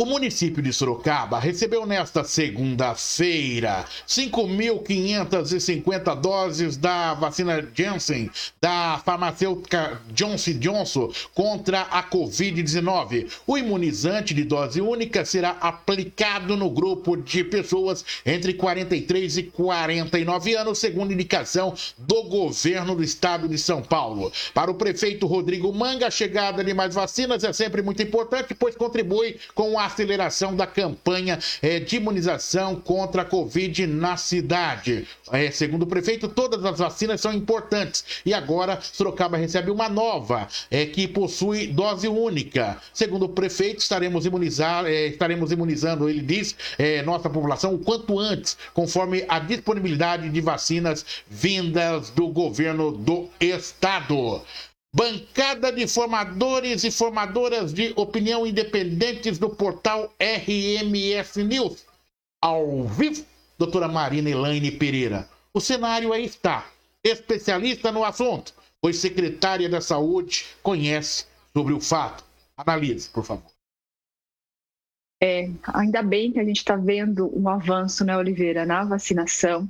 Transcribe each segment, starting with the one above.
O município de Sorocaba recebeu nesta segunda-feira 5.550 doses da vacina Janssen da farmacêutica Johnson Johnson contra a Covid-19. O imunizante de dose única será aplicado no grupo de pessoas entre 43 e 49 anos, segundo indicação do governo do estado de São Paulo. Para o prefeito Rodrigo Manga, a chegada de mais vacinas é sempre muito importante, pois contribui com a aceleração da campanha é, de imunização contra a Covid na cidade. É, segundo o prefeito, todas as vacinas são importantes e agora Sorocaba recebe uma nova é, que possui dose única. Segundo o prefeito, estaremos, imunizar, estaremos imunizando, ele diz, nossa população o quanto antes, conforme a disponibilidade de vacinas vindas do governo do estado. Bancada de formadores e formadoras de opinião independentes do portal RMS News. Ao vivo, doutora Marina Elaine Pereira. O cenário aí está. Especialista no assunto, pois secretária da Saúde conhece sobre o fato. Analise, por favor. É, ainda bem que a gente está vendo um avanço, né, Oliveira, na vacinação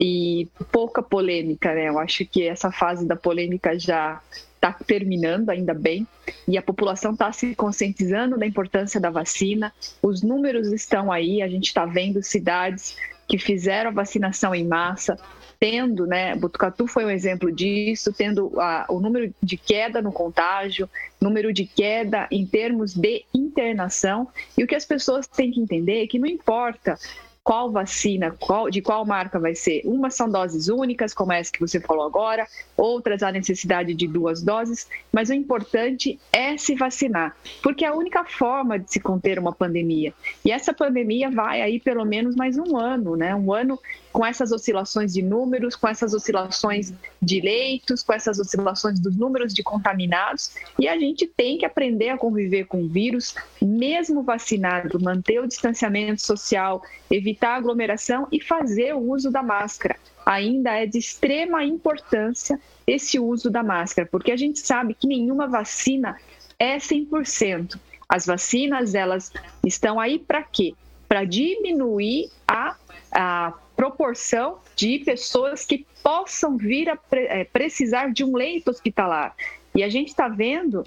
e pouca polêmica, né? Eu acho que essa fase da polêmica já está terminando, ainda bem, e a população está se conscientizando da importância da vacina. Os números estão aí, a gente está vendo cidades que fizeram a vacinação em massa, tendo, né, Botucatu foi um exemplo disso, tendo a, o número de queda no contágio, número de queda em termos de internação, e o que as pessoas têm que entender é que não importa qual vacina, qual, de qual marca vai ser. Umas são doses únicas, como essa que você falou agora, outras há necessidade de duas doses, mas o importante é se vacinar, porque é a única forma de se conter uma pandemia. E essa pandemia vai aí pelo menos mais um ano, né? Um ano com essas oscilações de números, com essas oscilações de leitos, com essas oscilações dos números de contaminados, e a gente tem que aprender a conviver com o vírus, mesmo vacinado, manter o distanciamento social, evitar aglomeração e fazer o uso da máscara. Ainda é de extrema importância esse uso da máscara, porque a gente sabe que nenhuma vacina é 100%. As vacinas, elas estão aí para quê? Para diminuir a, a proporção de pessoas que possam vir a é, precisar de um leito hospitalar. E a gente está vendo,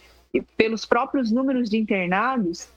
pelos próprios números de internados,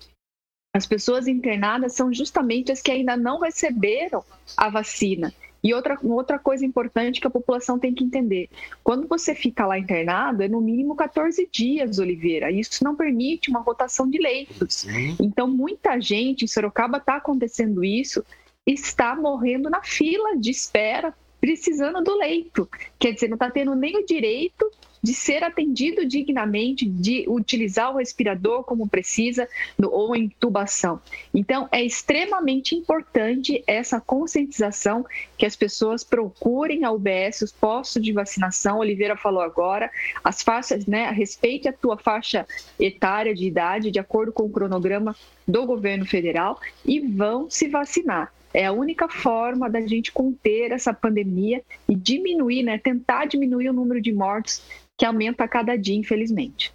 as pessoas internadas são justamente as que ainda não receberam a vacina. E outra, outra coisa importante que a população tem que entender: quando você fica lá internado, é no mínimo 14 dias, Oliveira. Isso não permite uma rotação de leitos. Então, muita gente em Sorocaba está acontecendo isso está morrendo na fila de espera, precisando do leito. Quer dizer, não está tendo nem o direito de ser atendido dignamente, de utilizar o respirador como precisa no, ou intubação. Então, é extremamente importante essa conscientização que as pessoas procurem a UBS, os postos de vacinação. Oliveira falou agora, as faixas, né? Respeite a tua faixa etária de idade, de acordo com o cronograma do governo federal, e vão se vacinar. É a única forma da gente conter essa pandemia e diminuir, né, tentar diminuir o número de mortes que aumenta a cada dia, infelizmente.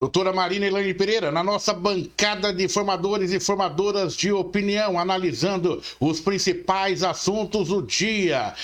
Doutora Marina Elaine Pereira, na nossa bancada de formadores e formadoras de opinião, analisando os principais assuntos do dia.